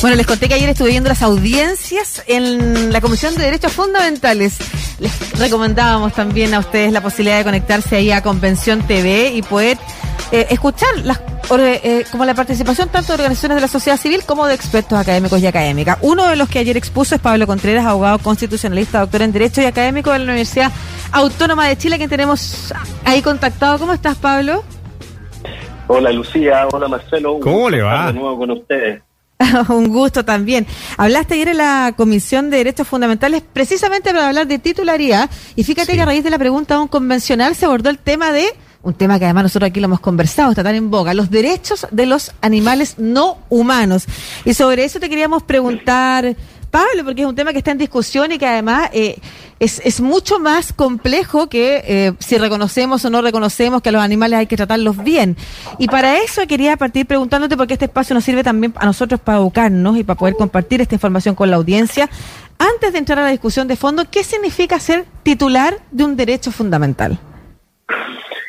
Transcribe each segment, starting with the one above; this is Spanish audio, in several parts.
Bueno, les conté que ayer estuve viendo las audiencias en la Comisión de Derechos Fundamentales. Les recomendábamos también a ustedes la posibilidad de conectarse ahí a Convención TV y poder eh, escuchar las, eh, como la participación tanto de organizaciones de la sociedad civil como de expertos académicos y académicas. Uno de los que ayer expuso es Pablo Contreras, abogado constitucionalista, doctor en Derecho y académico de la Universidad Autónoma de Chile, quien tenemos ahí contactado. ¿Cómo estás, Pablo? Hola, Lucía. Hola, Marcelo. ¿Cómo le va? De nuevo con ustedes. Un gusto también. Hablaste ayer en la Comisión de Derechos Fundamentales precisamente para hablar de titularidad y fíjate que a raíz de la pregunta de un convencional se abordó el tema de un tema que además nosotros aquí lo hemos conversado, está tan en boga, los derechos de los animales no humanos. Y sobre eso te queríamos preguntar, Pablo, porque es un tema que está en discusión y que además eh, es, mucho más complejo que eh, si reconocemos o no reconocemos que a los animales hay que tratarlos bien. Y para eso quería partir preguntándote, porque este espacio nos sirve también a nosotros para educarnos y para poder compartir esta información con la audiencia. Antes de entrar a la discusión de fondo, ¿qué significa ser titular de un derecho fundamental?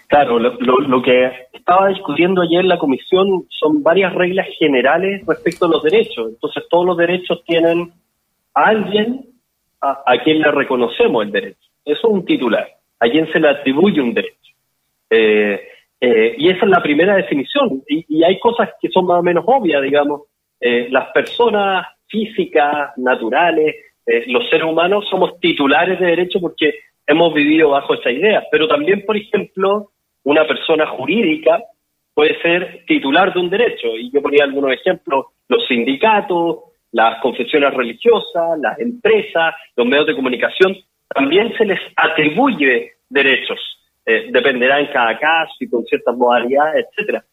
Claro, lo, lo, que estaba discutiendo ayer la comisión son varias reglas generales respecto a los derechos. Entonces, todos los derechos tienen a alguien a, quien le reconocemos el derecho. Eso es un titular, a quien se le atribuye un derecho. Eh, eh, y esa es la primera definición. Y, hay cosas que son más o menos obvias, digamos. Eh, las personas físicas, naturales, los seres humanos somos titulares de derecho porque hemos vivido bajo esa idea. Pero también, por ejemplo, una persona jurídica puede ser titular de un derecho. Y yo ponía algunos ejemplos, los sindicatos, las confesiones religiosas, las empresas, los medios de comunicación, también se les atribuye derechos. Eh, dependerá en cada caso y con ciertas modalidades, etcétera.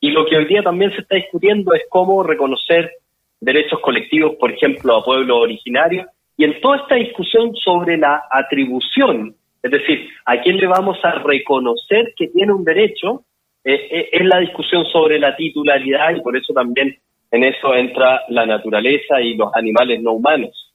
Y lo que hoy día también se está discutiendo es cómo reconocer derechos colectivos, por ejemplo, a pueblos originarios. Y en toda esta discusión sobre la atribución, es decir, a quién le vamos a reconocer que tiene un derecho, eh, eh, es la discusión sobre la titularidad y por eso también en eso entra la naturaleza y los animales no humanos.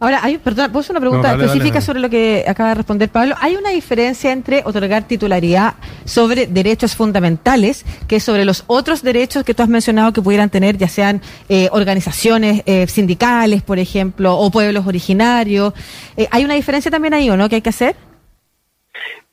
Ahora, hay, perdón, ¿puedo hacer una pregunta específica sobre lo que acaba de responder Pablo? ¿Hay una diferencia entre otorgar titularidad sobre derechos fundamentales que sobre los otros derechos que tú has mencionado que pudieran tener, ya sean eh, organizaciones eh, sindicales, por ejemplo, o pueblos originarios? Eh, ¿Hay una diferencia también ahí o no que hay que hacer?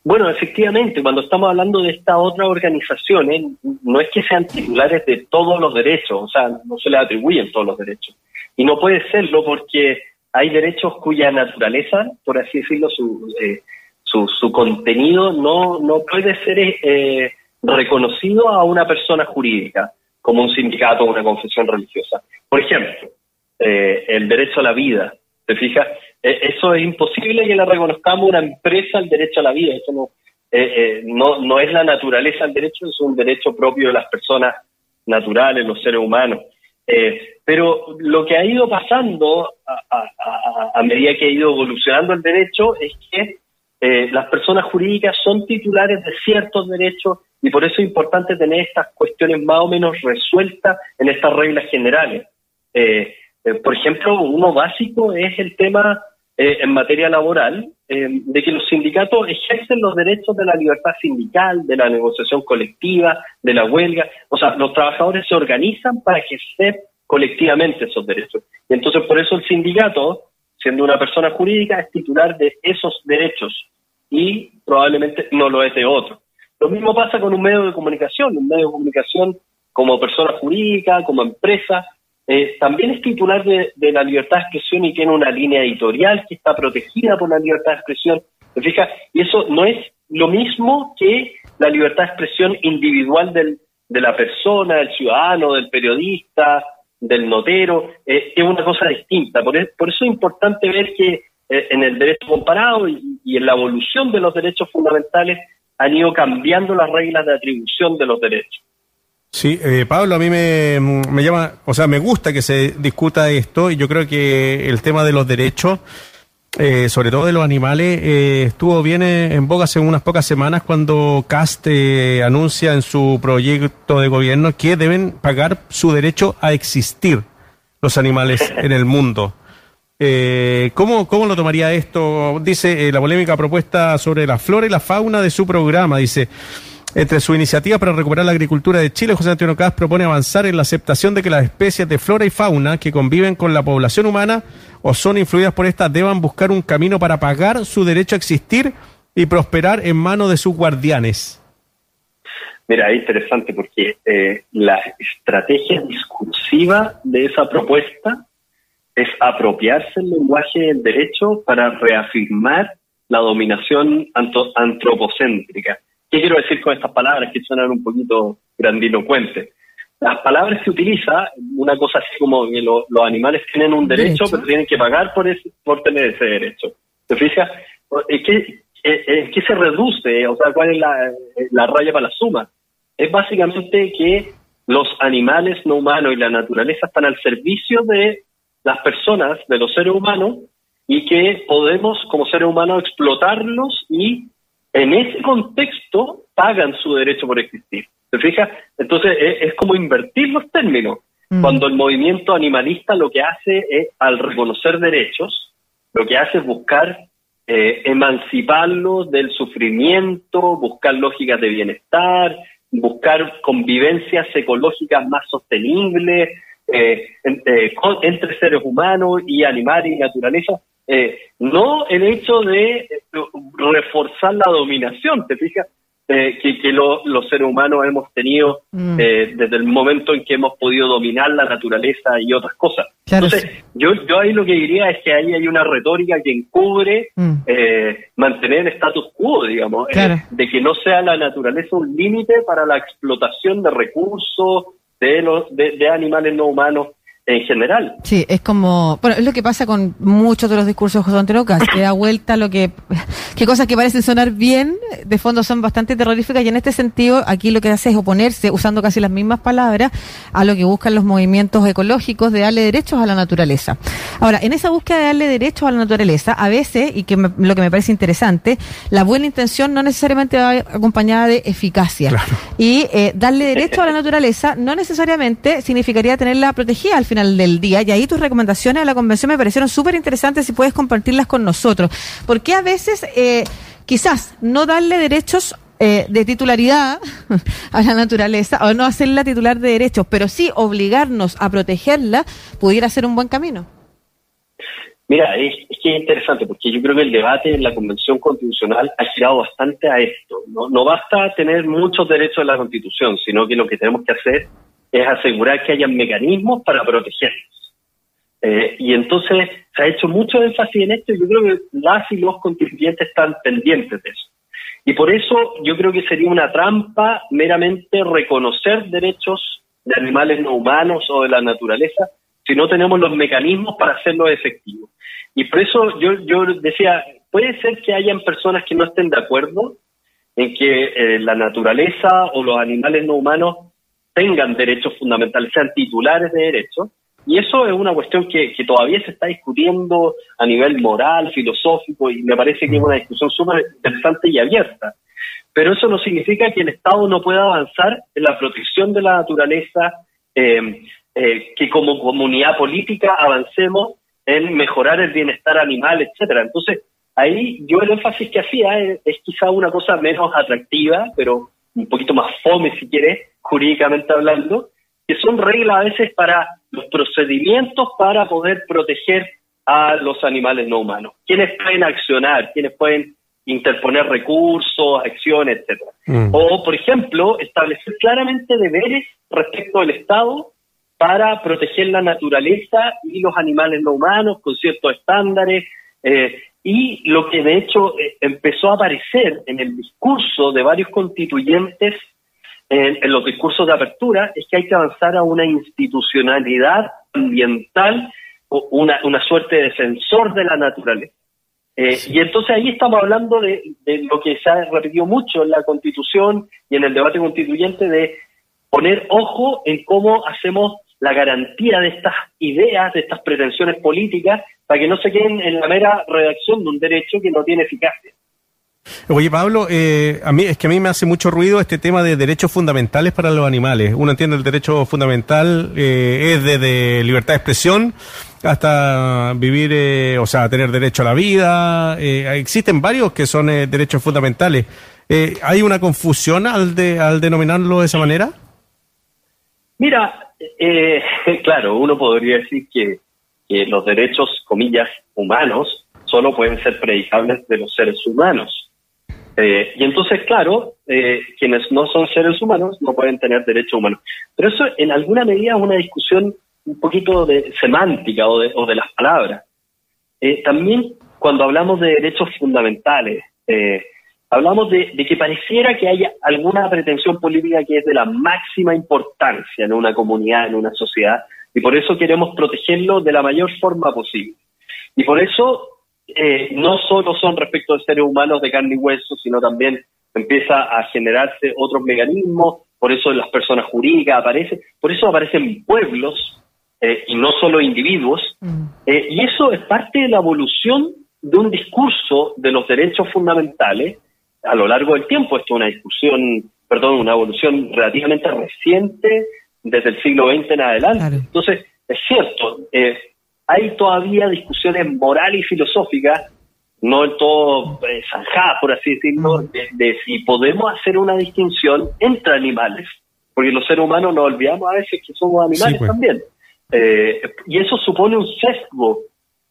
Bueno, efectivamente, cuando estamos hablando de estas otras organizaciones, no es que sean titulares de todos los derechos, o sea, no se les atribuyen todos los derechos. Y no puede serlo porque hay derechos cuya naturaleza, por así decirlo, su, eh, su, contenido no, no puede ser eh, reconocido a una persona jurídica, como un sindicato o una confesión religiosa. Por ejemplo, eh, el derecho a la vida, ¿te fijas? Eh, eso es imposible que le reconozcamos una empresa el derecho a la vida. Eso no, eh, eh, no, no es la naturaleza del derecho, es un derecho propio de las personas naturales, los seres humanos. pero lo que ha ido pasando a, medida que ha ido evolucionando el derecho es que las personas jurídicas son titulares de ciertos derechos y por eso es importante tener estas cuestiones más o menos resueltas en estas reglas generales. por ejemplo, uno básico es el tema eh, en materia laboral, eh, de que los sindicatos ejercen los derechos de la libertad sindical, de la negociación colectiva, de la huelga. O sea, los trabajadores se organizan para ejercer colectivamente esos derechos. Y entonces por eso el sindicato, siendo una persona jurídica, es titular de esos derechos y probablemente no lo es de otro. Lo mismo pasa con un medio de comunicación. Un medio de comunicación como persona jurídica, como empresa, eh, también es titular de, la libertad de expresión y tiene una línea editorial que está protegida por la libertad de expresión. fija? Y eso no es lo mismo que la libertad de expresión individual del, de la persona, del ciudadano, del periodista, del notero, eh, es una cosa distinta. Por, eso es importante ver que eh, en el derecho comparado y en la evolución de los derechos fundamentales han ido cambiando las reglas de atribución de los derechos. Sí, eh, Pablo, a mí me, me, llama, o sea, me gusta que se discuta esto y yo creo que el tema de los derechos, eh, sobre todo de los animales, eh, estuvo bien en boga hace unas pocas semanas cuando CAST anuncia en su proyecto de gobierno que deben pagar su derecho a existir los animales en el mundo. ¿cómo, ¿Cómo lo tomaría esto? Dice la polémica propuesta sobre la flora y la fauna de su programa. Dice, Entre su iniciativa para recuperar la agricultura de Chile, José Antonio Caz propone avanzar en la aceptación de que las especies de flora y fauna que conviven con la población humana o son influidas por esta deban buscar un camino para pagar su derecho a existir y prosperar en manos de sus guardianes. Mira, es interesante porque eh, la estrategia discursiva de esa propuesta es apropiarse el lenguaje del derecho para reafirmar la dominación antropocéntrica. ¿Qué quiero decir con estas palabras que suenan un poquito grandilocuentes? Las palabras que utiliza, una cosa así como que los animales tienen un derecho, pero tienen que pagar por, por tener ese derecho. ¿Te fijas? ¿En qué, qué se reduce? O sea, ¿cuál es la, la raya para la suma? Es básicamente que los animales no humanos y la naturaleza están al servicio de las personas, de los seres humanos, y que podemos como seres humanos explotarlos y en ese contexto pagan su derecho por existir. ¿Se fija? Entonces es, como invertir los términos. Mm. Cuando el movimiento animalista lo que hace es, al reconocer derechos, lo que hace es buscar eh, emanciparlos del sufrimiento, buscar lógicas de bienestar, buscar convivencias ecológicas más sostenibles eh, eh, entre seres humanos y animales y naturaleza. Eh, no el hecho de eh, reforzar la dominación, ¿te fijas? Eh, que, que los seres humanos hemos tenido mm. desde el momento en que hemos podido dominar la naturaleza y otras cosas. Entonces, yo, yo ahí lo que diría es que ahí hay una retórica que encubre mm. mantener el status quo, digamos, de que no sea la naturaleza un límite para la explotación de recursos de, los, de animales no humanos en general. Sí, es como, bueno, es lo que pasa con muchos de los discursos de José Antonio que da vuelta lo que, que cosas que parecen sonar bien, de fondo son bastante terroríficas y en este sentido aquí lo que hace es oponerse, usando casi las mismas palabras, a lo que buscan los movimientos ecológicos de darle derechos a la naturaleza. Ahora, en esa búsqueda de darle derechos a la naturaleza, a veces, y que lo que me parece interesante, la buena intención no necesariamente va acompañada de eficacia. Y eh, darle derechos a la naturaleza no necesariamente significaría tenerla protegida al final del día. Y ahí tus recomendaciones a la convención me parecieron súper interesantes y puedes compartirlas con nosotros. Porque a veces, eh, quizás, no darle derechos eh, de titularidad a la naturaleza o no hacerla titular de derechos, pero sí obligarnos a protegerla, pudiera ser un buen camino. Mira, es, que es interesante porque yo creo que el debate en la Convención Constitucional ha girado bastante a esto. No, no basta tener muchos derechos en la Constitución, sino que lo que tenemos que hacer es asegurar que haya mecanismos para protegerlos. Eh, y entonces se ha hecho mucho énfasis en esto y yo creo que las y los contribuyentes están pendientes de eso. Y por eso yo creo que sería una trampa meramente reconocer derechos de animales no humanos o de la naturaleza si no tenemos los mecanismos para hacerlo efectivo. Y por eso yo, yo decía, puede ser que hayan personas que no estén de acuerdo en que eh, la naturaleza o los animales no humanos tengan derechos fundamentales, sean titulares de derechos. Y eso es una cuestión que, todavía se está discutiendo a nivel moral, filosófico, y me parece que es una discusión súper interesante y abierta. Pero eso no significa que el Estado no pueda avanzar en la protección de la naturaleza, eh, eh, que como comunidad política avancemos en mejorar el bienestar animal, etcétera. Entonces, ahí yo el énfasis que hacía es, es quizá una cosa menos atractiva, pero un poquito más fome si quieres, jurídicamente hablando, que son reglas a veces para los procedimientos para poder proteger a los animales no humanos. ¿Quiénes pueden accionar? ¿Quiénes pueden interponer recursos, acciones, etcétera? Mm. O, por ejemplo, establecer claramente deberes respecto al Estado para proteger la naturaleza y los animales no humanos con ciertos estándares. Eh, y lo que de hecho eh, empezó a aparecer en el discurso de varios constituyentes en, los discursos de apertura es que hay que avanzar a una institucionalidad ambiental, o una, una suerte de defensor de la naturaleza. Eh, y entonces ahí estamos hablando de, lo que se ha repetido mucho en la Constitución y en el debate constituyente de poner ojo en cómo hacemos la garantía de estas ideas, de estas pretensiones políticas, para que no se queden en la mera redacción de un derecho que no tiene eficacia. Oye, Pablo, eh, a mí es que a mí me hace mucho ruido este tema de derechos fundamentales para los animales. Uno entiende el derecho fundamental eh, es desde libertad de expresión hasta vivir, eh, o sea, tener derecho a la vida. existen varios que son derechos fundamentales. Eh, ¿Hay una confusión al, de, al denominarlo de esa manera? Mira, eh, claro, uno podría decir que, los derechos, comillas, humanos solo pueden ser predicables de los seres humanos. Eh, y entonces, claro, eh, quienes no son seres humanos no pueden tener derechos humanos. Pero eso en alguna medida es una discusión un poquito de semántica o de, o de las palabras. también cuando hablamos de derechos fundamentales, hablamos de, que pareciera que haya alguna pretensión política que es de la máxima importancia en una comunidad, en una sociedad, y por eso queremos protegerlo de la mayor forma posible. Y por eso eh, no solo son respecto de seres humanos de carne y hueso, sino también empieza a generarse otros mecanismos, por eso las personas jurídicas aparecen, por eso aparecen pueblos eh, y no solo individuos, mm. eh, y eso es parte de la evolución de un discurso de los derechos fundamentales a lo largo del tiempo. Esto es una discusión, perdón, una evolución relativamente reciente desde el siglo XX en adelante. Entonces, es cierto, eh, hay todavía discusiones morales y filosóficas, no en todo eh, zanjadas, por así decirlo, de, si podemos hacer una distinción entre animales, porque los seres humanos nos olvidamos a veces que somos animales pues. también. Eh, y eso supone un sesgo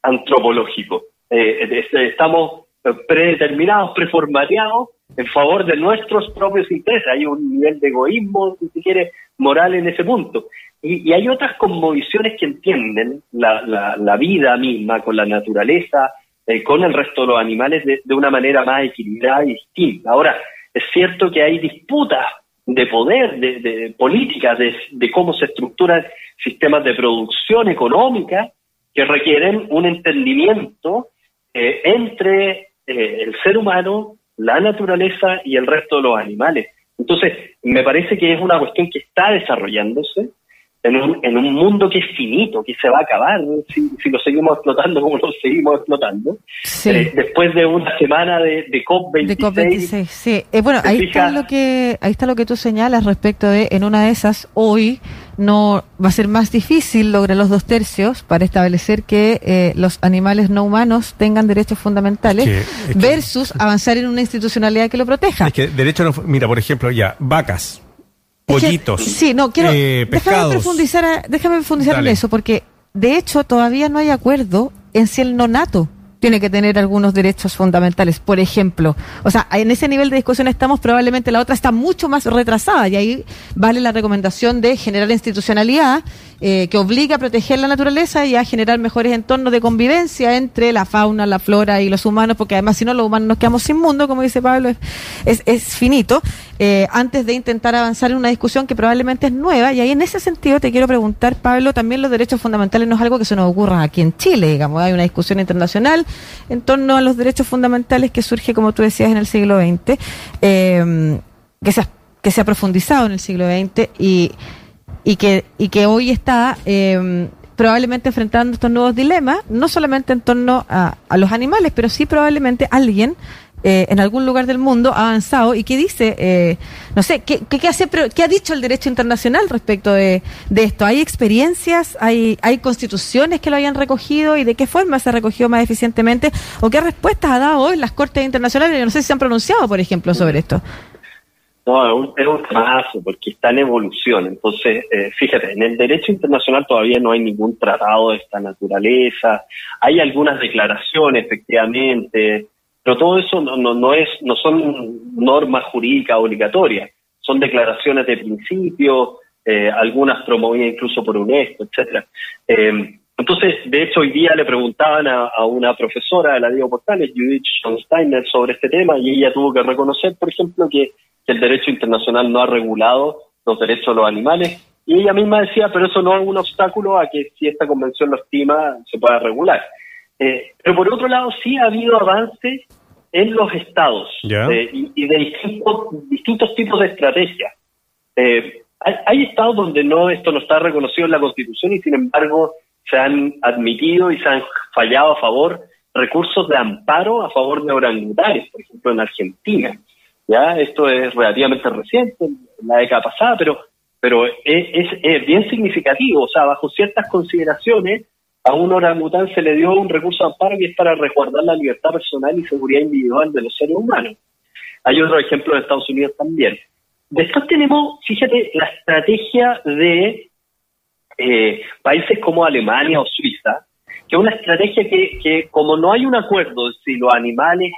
antropológico. estamos predeterminados, preformateados en favor de nuestros propios intereses. Hay un nivel de egoísmo, si se quiere, moral en ese punto. Y, hay otras conmovisiones que entienden la, la, vida misma con la naturaleza, eh, con el resto de los animales de, de, una manera más equilibrada y distinta. Ahora, es cierto que hay disputas de poder, de, de políticas, de, de cómo se estructuran sistemas de producción económica que requieren un entendimiento eh, entre eh, el ser humano, la naturaleza y el resto de los animales. Entonces, me parece que es una cuestión que está desarrollándose en un, en un mundo que es finito, que se va a acabar si, si lo seguimos explotando como lo seguimos explotando. Eh, después de una semana de, de COP26. De COP26, sí. Eh, bueno, ahí está, lo que, ahí está lo que tú señalas respecto de, en una de esas, hoy no va a ser más difícil lograr los dos tercios para establecer que eh, los animales no humanos tengan derechos fundamentales versus avanzar en una institucionalidad que lo proteja. Es que derecho no, mira, por ejemplo, ya, vacas pollitos. sí, no, quiero. Eh, déjame profundizar, déjame profundizar en eso, porque de hecho todavía no hay acuerdo en si el nonato tiene que tener algunos derechos fundamentales, por ejemplo. O sea, en ese nivel de discusión estamos, probablemente la otra está mucho más retrasada y ahí vale la recomendación de generar institucionalidad eh, que obliga a proteger la naturaleza y a generar mejores entornos de convivencia entre la fauna, la flora y los humanos, porque además si no los humanos nos quedamos sin mundo, como dice Pablo, es, finito, eh, antes de intentar avanzar en una discusión que probablemente es nueva. Y ahí en ese sentido te quiero preguntar, Pablo, también los derechos fundamentales no es algo que se nos ocurra aquí en Chile, digamos, hay una discusión internacional en torno a los derechos fundamentales que surge, como tú decías, en el siglo XX, eh, que, se que se ha profundizado en el siglo XX y y que, y que hoy está eh, probablemente enfrentando estos nuevos dilemas, no solamente en torno a, los animales, pero sí probablemente alguien eh, en algún lugar del mundo ha avanzado y que dice, eh, no sé, ¿qué, qué, hace, ¿qué ha dicho el derecho internacional respecto de, de, esto? ¿Hay experiencias, hay, hay constituciones que lo hayan recogido y de qué forma se ha recogido más eficientemente? ¿O qué respuestas ha dado hoy las Cortes Internacionales? Yo no sé si se han pronunciado, por ejemplo, sobre esto. No, es un, es un porque está en evolución. Entonces, eh, fíjate, en el derecho internacional todavía no hay ningún tratado de esta naturaleza. Hay algunas declaraciones, efectivamente, pero todo eso no, no, no es, no son normas jurídicas obligatorias. Son declaraciones de principio, eh, algunas promovidas incluso por UNESCO, etcétera. Eh, entonces, de hecho, hoy día le preguntaban a, a una profesora de la Diego Portales, Judith Schonsteiner, sobre este tema y ella tuvo que reconocer, por ejemplo, que que el derecho internacional no ha regulado los derechos de los animales. Y ella misma decía, pero eso no es un obstáculo a que si esta convención lo estima, se pueda regular. Eh, pero por otro lado, sí ha habido avances en los estados eh, y, de distintos, distintos tipos de estrategias. Eh, hay, hay, estados donde no esto no está reconocido en la Constitución y sin embargo se han admitido y se han fallado a favor recursos de amparo a favor de orangutanes, por ejemplo en Argentina. ¿Ya? Esto es relativamente reciente, la década pasada, pero, pero es, es, bien significativo, o sea, bajo ciertas consideraciones, a un orangután se le dio un recurso de amparo que es para resguardar la libertad personal y seguridad individual de los seres humanos. hay otros ejemplos en Estados Unidos también. Después tenemos, fíjate, la estrategia de eh, países como Alemania o Suiza, que es una estrategia que, que como no hay un acuerdo de si los animales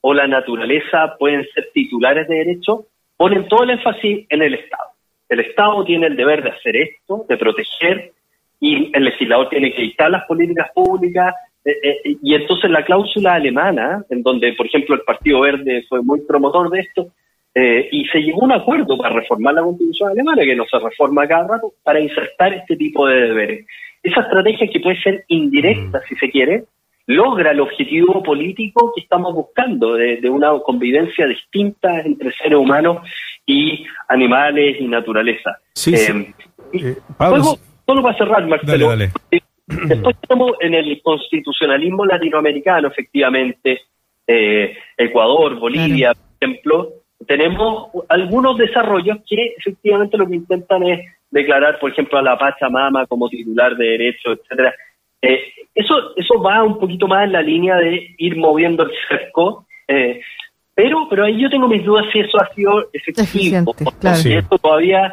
o la naturaleza pueden ser titulares de derecho, ponen todo el énfasis en el Estado. El Estado tiene el deber de hacer esto, de proteger, y el legislador tiene que dictar las políticas públicas, eh, eh, y entonces la cláusula alemana, en donde, por ejemplo, el Partido Verde fue muy promotor de esto, eh, y se llegó a un acuerdo para reformar la constitución alemana, que no se reforma cada rato, para insertar este tipo de deberes. Esa estrategia que puede ser indirecta, mm. si se quiere, logra el objetivo político que estamos buscando, de, una convivencia distinta entre seres humanos y animales y naturaleza. Sí, eh, eh, solo para cerrar, Marcelo. Después estamos en el constitucionalismo latinoamericano, efectivamente, eh, Ecuador, Bolivia, por ejemplo, tenemos algunos desarrollos que efectivamente lo que intentan es declarar, por ejemplo, a la Pachamama como titular de derechos, etcétera. Eh, eso, eso va un poquito más en la línea de ir moviendo el cerco, eh, pero, pero ahí yo tengo mis dudas si eso ha sido efectivo. Claro. Si esto todavía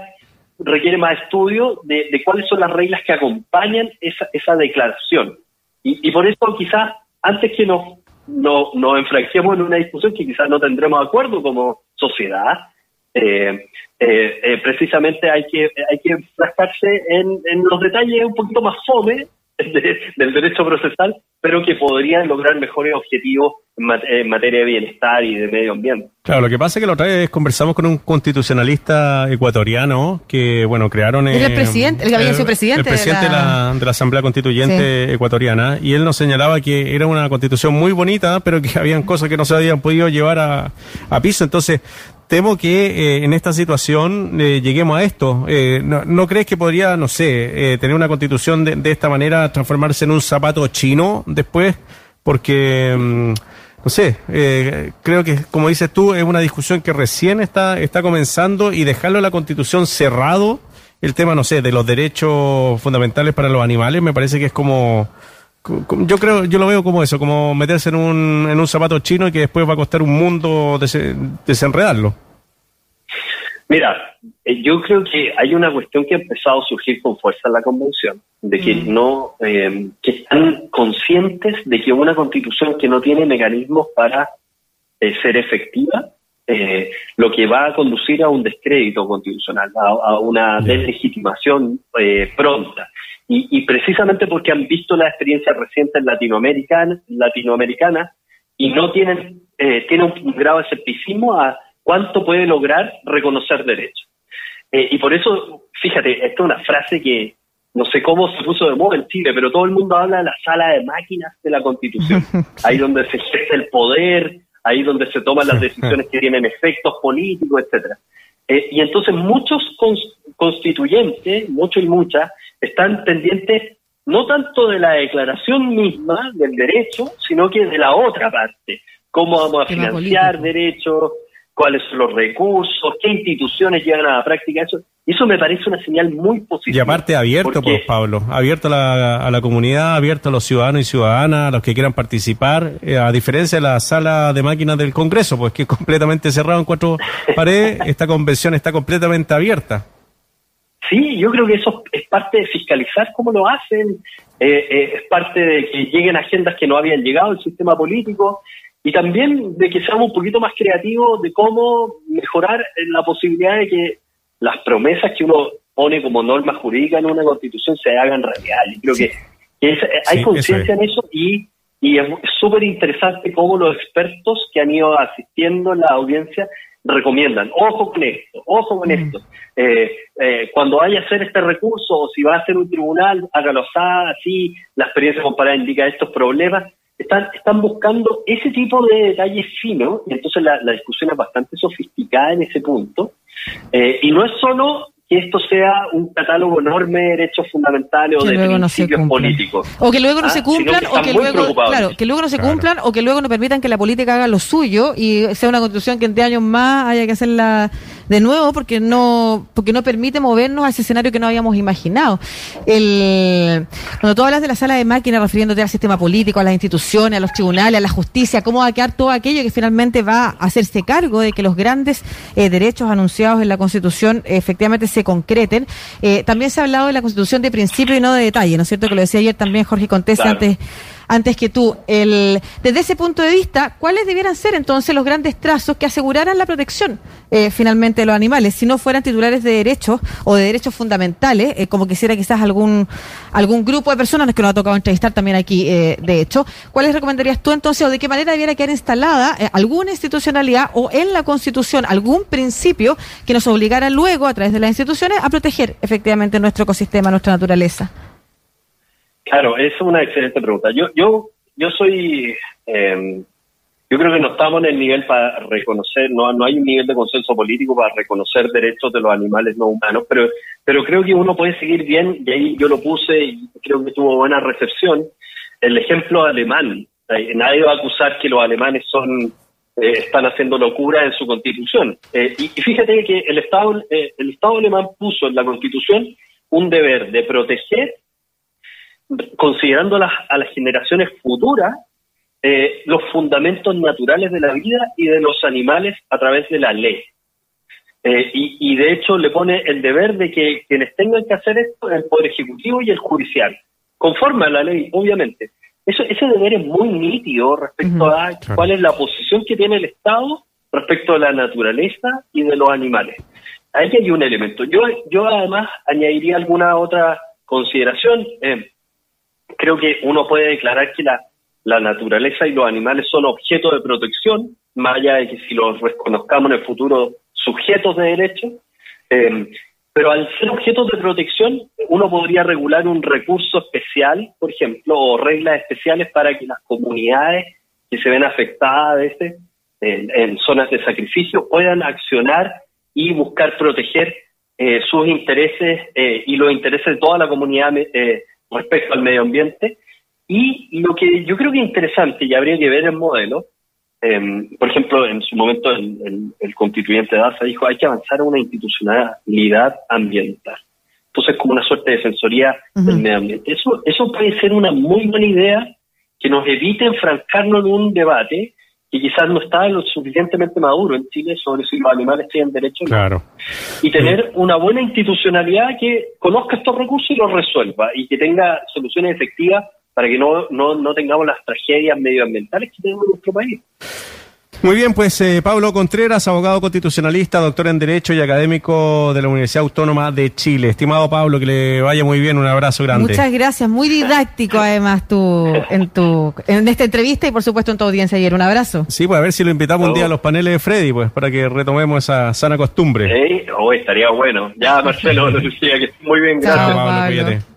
requiere más estudio de, cuáles son las reglas que acompañan esa, esa declaración. Y, y por eso quizás antes que nos, no, nos enfrasquemos en una discusión que quizás no tendremos acuerdo como sociedad, eh, eh, eh, precisamente hay que hay que enfrascarse en, en los detalles un poquito más fome del derecho procesal, pero que podrían lograr mejores objetivos en, materia de bienestar y de medio ambiente. Claro, lo que pasa es que la otra vez conversamos con un constitucionalista ecuatoriano que, bueno, crearon... el presidente, el, el presidente. El presidente de la, de la, Asamblea Constituyente ecuatoriana, y él nos señalaba que era una constitución muy bonita, pero que habían cosas que no se habían podido llevar a, a piso. Entonces, temo que eh, en esta situación eh, lleguemos a esto. Eh, no, crees que podría, no sé, tener una constitución de, de, esta manera, transformarse en un zapato chino después? Porque, mm, no sé, creo que, como dices tú, es una discusión que recién está, está comenzando y dejarlo en la constitución cerrado, el tema, no sé, de los derechos fundamentales para los animales, me parece que es como yo creo, yo lo veo como eso, como meterse en un, en un zapato chino y que después va a costar un mundo desenredarlo. Mira, eh, yo creo que hay una cuestión que ha empezado a surgir con fuerza en la convención, de que mm. no, eh, que están conscientes de que una constitución que no tiene mecanismos para eh, ser efectiva, lo que va a conducir a un descrédito constitucional, a, una deslegitimación pronta. Y, precisamente porque han visto la experiencia reciente latinoamericana, latinoamericana y no tienen, eh, tienen un grado de escepticismo a cuánto puede lograr reconocer derechos. Eh, y por eso, fíjate, esta es una frase que no sé cómo se puso de moda en Chile, pero todo el mundo habla de la sala de máquinas de la Constitución, ahí donde se ejerce el poder, ahí donde se toman las decisiones que tienen efectos políticos, etcétera. Eh, y entonces muchos constituyentes, muchos y muchas, están pendientes no tanto de la declaración misma del derecho, sino que de la otra parte. Cómo vamos a financiar derechos, cuáles son los recursos, qué instituciones llegan a la práctica eso. Eso me parece una señal muy positiva. Y aparte abierto, pues Pablo, abierto a la, a la, comunidad, abierto a los ciudadanos y ciudadanas, a los que quieran participar, eh, a diferencia de la sala de máquinas del Congreso, pues que es completamente cerrado en cuatro paredes, esta convención está completamente abierta. Sí, yo creo que eso es parte de fiscalizar cómo lo hacen, eh, eh, es parte de que lleguen agendas que no habían llegado al sistema político y también de que seamos un poquito más creativos de cómo mejorar la posibilidad de que las promesas que uno pone como norma jurídica en una constitución se hagan realidad. Yo creo que, hay conciencia en eso y, y es súper interesante cómo los expertos que han ido asistiendo en la audiencia recomiendan, ojo con esto, ojo con mm. esto. Eh, eh, cuando vaya a hacer este recurso o si va a ser un tribunal, hágalo así, la experiencia comparada indica estos problemas. Están, están buscando ese tipo de detalles finos y entonces la, discusión es bastante sofisticada en ese punto. Eh, y no es solo que esto sea un catálogo enorme de derechos fundamentales o de principios políticos. O que luego no ah, se cumplan, o que luego, claro, que luego no se cumplan, o que luego no permitan que la política haga lo suyo y sea una constitución que en 10 años más haya que hacerla de nuevo porque no, porque no permite movernos a ese escenario que no habíamos imaginado. El, cuando tú hablas de la sala de máquinas refiriéndote al sistema político, a las instituciones, a los tribunales, a la justicia, cómo va a quedar todo aquello que finalmente va a hacerse cargo de que los grandes eh, derechos anunciados en la Constitución efectivamente se concreten. Eh, también se ha hablado de la Constitución de principio y no de detalle, ¿no es cierto? Que lo decía ayer también Jorge Contés antes antes que tú. El, desde ese punto de vista, ¿cuáles debieran ser entonces los grandes trazos que aseguraran la protección eh, finalmente de los animales, si no fueran titulares de derechos o de derechos fundamentales, eh, como quisiera quizás algún algún grupo de personas que nos ha tocado entrevistar también aquí, eh, de hecho? ¿Cuáles recomendarías tú entonces o de qué manera debiera quedar instalada alguna institucionalidad o en la Constitución algún principio que nos obligara luego, a través de las instituciones, a proteger efectivamente nuestro ecosistema, nuestra naturaleza? Claro, es una excelente pregunta. Yo, yo, yo soy, eh, yo creo que no estamos en el nivel para reconocer, no, no hay un nivel de consenso político para reconocer derechos de los animales no humanos, pero, pero creo que uno puede seguir bien, y ahí yo lo puse y creo que tuvo buena recepción, el ejemplo alemán. Nadie va a acusar que los alemanes son eh, están haciendo locura en su constitución. Eh, y, fíjate que el Estado, eh, el Estado alemán puso en la constitución un deber de proteger considerando a las, a las generaciones futuras eh, los fundamentos naturales de la vida y de los animales a través de la ley. Eh, y, de hecho le pone el deber de que quienes tengan que hacer esto, el Poder Ejecutivo y el Judicial, conforme a la ley, obviamente. Eso, ese deber es muy nítido respecto a cuál es la posición que tiene el Estado respecto a la naturaleza y de los animales. Ahí hay un elemento. Yo, yo además añadiría alguna otra consideración. Eh, creo que uno puede declarar que la, naturaleza y los animales son objetos de protección, más allá de que si los reconozcamos en el futuro sujetos de derecho, eh, pero al ser objetos de protección, uno podría regular un recurso especial, por ejemplo, o reglas especiales para que las comunidades que se ven afectadas este, en, zonas de sacrificio puedan accionar y buscar proteger eh, sus intereses eh, y los intereses de toda la comunidad eh, respecto al medio ambiente. Y lo que yo creo que es interesante y habría que ver el modelo, em, por ejemplo, en su momento el, constituyente Daza dijo hay que avanzar a una institucionalidad ambiental. Entonces, como una suerte de defensoría del medio ambiente. Eso, eso puede ser una muy buena idea que nos evite enfrascarnos en un debate que quizás no está lo suficientemente maduro en Chile sobre si los animales tienen derecho o no. Y tener una buena institucionalidad que conozca estos recursos y los resuelva y que tenga soluciones efectivas para que no, no, no tengamos las tragedias medioambientales que tenemos en nuestro país. Muy bien, pues eh, Pablo Contreras, abogado constitucionalista, doctor en Derecho y académico de la Universidad Autónoma de Chile. Estimado Pablo, que le vaya muy bien, un abrazo grande. Muchas gracias, muy didáctico además tú en tu en esta entrevista y por supuesto en tu audiencia ayer. Un abrazo. Sí, pues a ver si lo invitamos un día a los paneles de Freddy, pues para que retomemos esa sana costumbre. Sí, oh, estaría bueno. Ya Marcelo, lo decía que muy bien, gracias. Chao, Pablo, cuídate.